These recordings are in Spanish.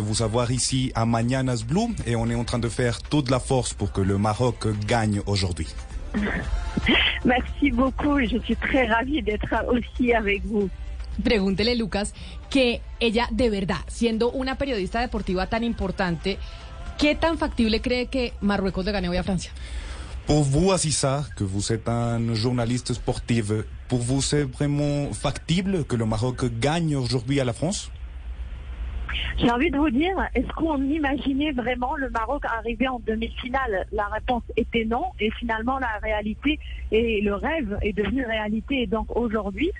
Vous avoir ici à Mañanas Blue et on est en train de faire toute la force pour que le Maroc gagne aujourd'hui. Merci beaucoup et je suis très ravie d'être aussi avec vous. Pregúntele, Lucas, que ella de verdad, siendo una periodista deportiva tan importante, ¿qué tan factible cree que Marruecos le gane hoy a Francia? Pour vous, Assissa, que vous êtes un journaliste sportif, pour vous, c'est vraiment factible que le Maroc gagne aujourd'hui à la France? J'ai envie de vous dire, est-ce qu'on imaginait vraiment le Maroc arriver en demi-finale? La réponse était non, et finalement la réalité et le rêve est devenu réalité. Et donc aujourd'hui,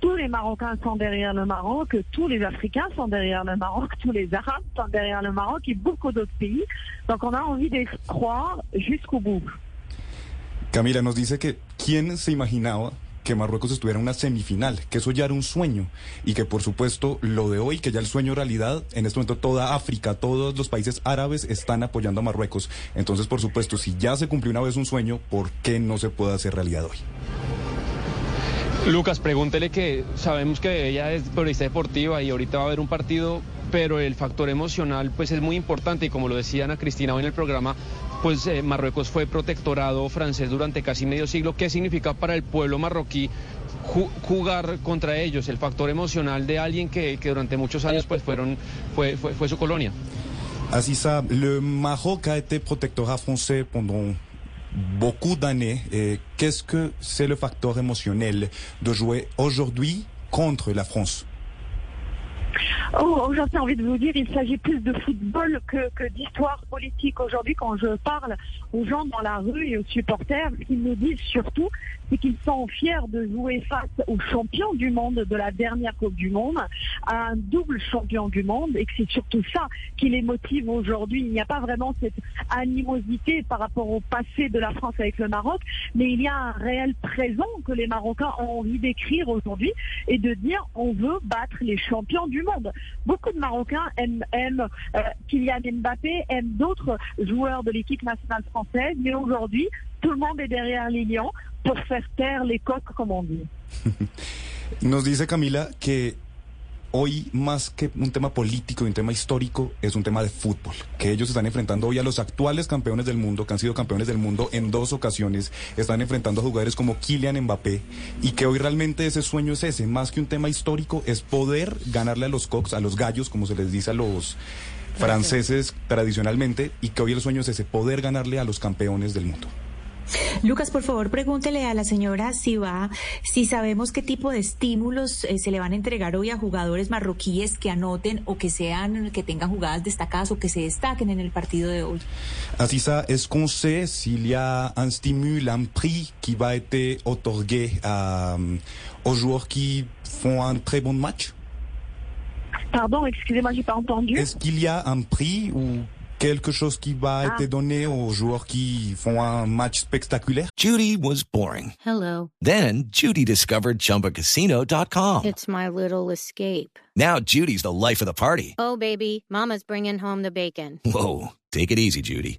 tous les Marocains sont derrière le Maroc, tous les Africains sont derrière le Maroc, tous les Arabes sont derrière le Maroc et beaucoup d'autres pays. Donc on a envie de croire jusqu'au bout. Camila nos dice que quién se que Marruecos estuviera en una semifinal, que eso ya era un sueño y que por supuesto lo de hoy, que ya el sueño realidad, en este momento toda África, todos los países árabes están apoyando a Marruecos. Entonces, por supuesto, si ya se cumplió una vez un sueño, ¿por qué no se puede hacer realidad hoy? Lucas, pregúntele que sabemos que ella es periodista deportiva y ahorita va a haber un partido, pero el factor emocional pues es muy importante y como lo decía Ana Cristina hoy en el programa, pues eh, Marruecos fue protectorado francés durante casi medio siglo. ¿Qué significa para el pueblo marroquí ju- jugar contra ellos? El factor emocional de alguien que, que durante muchos años pues fueron, fue, fue, su colonia. Ainsi ça, le Maroc a été protectorat français pendant beaucoup d'années. Et Qu'est-ce que c'est le facteur émotionnel de jouer aujourd'hui contre la France Oh, aujourd'hui, j'ai envie de vous dire, il s'agit plus de football que, d'histoire politique. Aujourd'hui, quand je parle aux gens dans la rue et aux supporters, ce qu'ils nous disent surtout, c'est qu'ils sont fiers de jouer face au champion du monde de la dernière Coupe du Monde, à un double champion du monde, et que c'est surtout ça qui les motive aujourd'hui. Il n'y a pas vraiment cette animosité par rapport au passé de la France avec le Maroc, mais il y a un réel présent que les Marocains ont envie d'écrire aujourd'hui et de dire on veut battre les champions du monde. Beaucoup de Marocains aiment, euh, Kylian Mbappé, aiment d'autres joueurs de l'équipe nationale française, mais aujourd'hui, tout le monde est derrière les lions pour faire taire les coqs, comme on dit. Nos dice Camila que hoy más que un tema político y un tema histórico es un tema de fútbol, que ellos están enfrentando hoy a los actuales campeones del mundo, que han sido campeones del mundo en dos ocasiones, están enfrentando a jugadores como Kylian Mbappé y que hoy realmente ese sueño es ese, más que un tema histórico, es poder ganarle a los cox, a los gallos, como se les dice a los franceses tradicionalmente, y que hoy el sueño es ese, poder ganarle a los campeones del mundo. Lucas, por favor, pregúntele a la señora si va, si sabemos qué tipo de estímulos eh, se le van a entregar hoy a jugadores marroquíes que anoten o que sean, que tengan jugadas destacadas o que se destaquen en el partido de hoy. Ainsi ça, est-ce qu'on sait s'il y a un stimule, un prix qui va être otorgué à, euh, aux joueurs qui font un très bon match Pardon, excusez-moi, j'ai pas entendu. Est-ce qu'il y a un prix ou quelque chose qui va Ah. être donné aux joueurs qui font un match spectaculaire Judy was boring. Hello. Then Judy discovered ChumbaCasino.com. It's my little escape. Now Judy's the life of the party. Oh, baby, Mama's bringing home the bacon. Whoa, take it easy, Judy.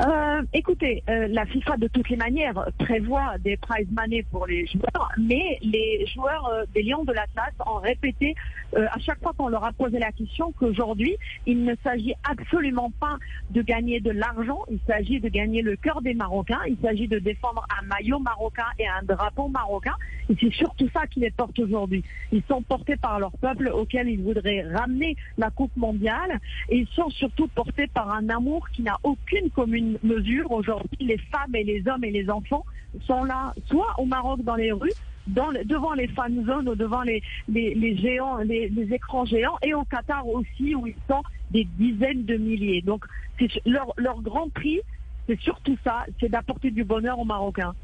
Euh, écoutez, euh, la FIFA de toutes les manières prévoit des prize money pour les joueurs, mais les joueurs euh, des Lions de l'Atlas ont répété euh, à chaque fois qu'on leur a posé la question qu'aujourd'hui, il ne s'agit absolument pas de gagner de l'argent, il s'agit de gagner le cœur des Marocains, il s'agit de défendre un maillot marocain et un drapeau marocain, et c'est surtout ça qui les porte aujourd'hui. Ils sont portés par leur peuple auquel ils voudraient ramener la Coupe mondiale, et ils sont surtout portés par un amour qui n'a aucune commune mesure. Aujourd'hui, les femmes et les hommes et les enfants sont là, soit au Maroc dans les rues, devant les fan zones ou devant les, les, géants, les, écrans géants, et au Qatar aussi où ils sont des dizaines de milliers. Donc leur, leur grand prix, c'est surtout ça, c'est d'apporter du bonheur aux Marocains.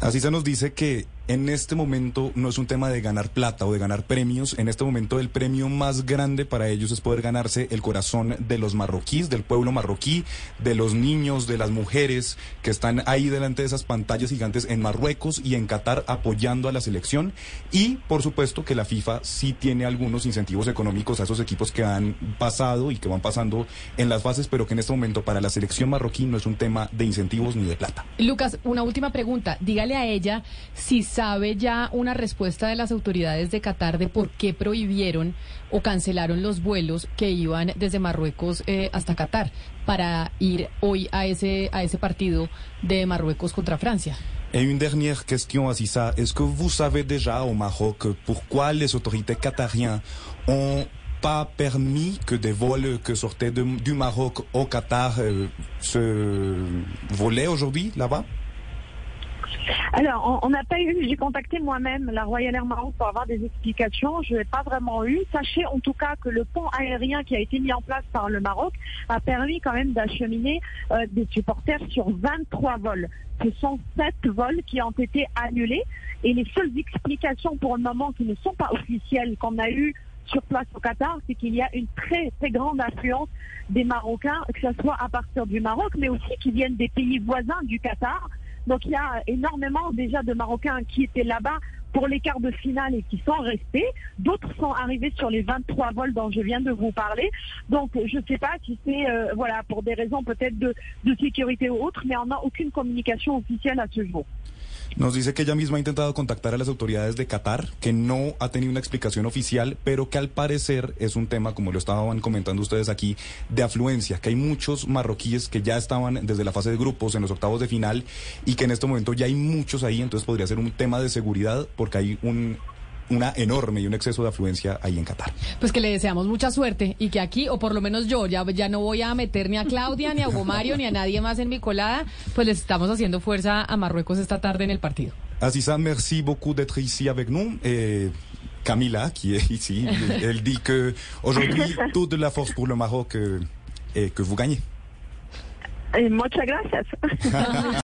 Así se nos que en este momento no es un tema de ganar plata o de ganar premios. En este momento el premio más grande para ellos es poder ganarse el corazón de los marroquíes, del pueblo marroquí, de los niños, de las mujeres que están ahí delante de esas pantallas gigantes en Marruecos y en Qatar apoyando a la selección. Y por supuesto que la FIFA sí tiene algunos incentivos económicos a esos equipos que han pasado y que van pasando en las fases, pero que en este momento para la selección marroquí no es un tema de incentivos ni de plata. Lucas, una última pregunta. Dígale a ella si sabe ya una respuesta de las autoridades de Qatar de por qué prohibieron o cancelaron los vuelos que iban desde Marruecos eh, hasta Qatar para ir hoy a ese a ese partido de Marruecos contra Francia. Et une dernière question, Aziza. Est-ce que vous savez déjà au Maroc pourquoi les autorités qatariennes ont pas permis que des vols que sortaient de- du Maroc au Qatar euh, se volaient aujourd'hui là-bas Alors, on n'a pas eu, j'ai contacté moi-même la Royal Air Maroc pour avoir des explications. Je n'ai pas vraiment eu. Sachez en tout cas que le pont aérien qui a été mis en place par le Maroc a permis quand même d'acheminer euh, des supporters sur 23 vols. Ce sont 7 vols qui ont été annulés et les seules explications pour le moment qui ne sont pas officielles qu'on a eues sur place au Qatar, c'est qu'il y a une très très grande influence des Marocains, que ce soit à partir du Maroc, mais aussi qui viennent des pays voisins du Qatar. Donc il y a énormément déjà de Marocains qui étaient là-bas pour les quarts de finale et qui sont restés. D'autres sont arrivés sur les 23 vols dont je viens de vous parler. Donc je ne sais pas si c'est euh, voilà pour des raisons peut-être de, de sécurité ou autre, mais on n'a aucune communication officielle à ce jour. Nos dice que ella misma ha intentado contactar a las autoridades de Qatar, que no ha tenido una explicación oficial, pero que al parecer es un tema, como lo estaban comentando ustedes aquí, de afluencia, que hay muchos marroquíes que ya estaban desde la fase de grupos en los octavos de final y que en este momento ya hay muchos ahí, entonces podría ser un tema de seguridad porque hay un una enorme y un exceso de afluencia ahí en Qatar. Pues que le deseamos mucha suerte y que aquí, o por lo menos yo, ya, ya no voy a meter ni a Claudia, ni a Hugo Mario, ni a nadie más en mi colada, pues les estamos haciendo fuerza a Marruecos esta tarde en el partido. Aziza, merci beaucoup d'être ici avec nous. Et Camila, qui est ici, elle dit que aujourd'hui, toute la force pour le Maroc et que vous gagnez. Et muchas gracias.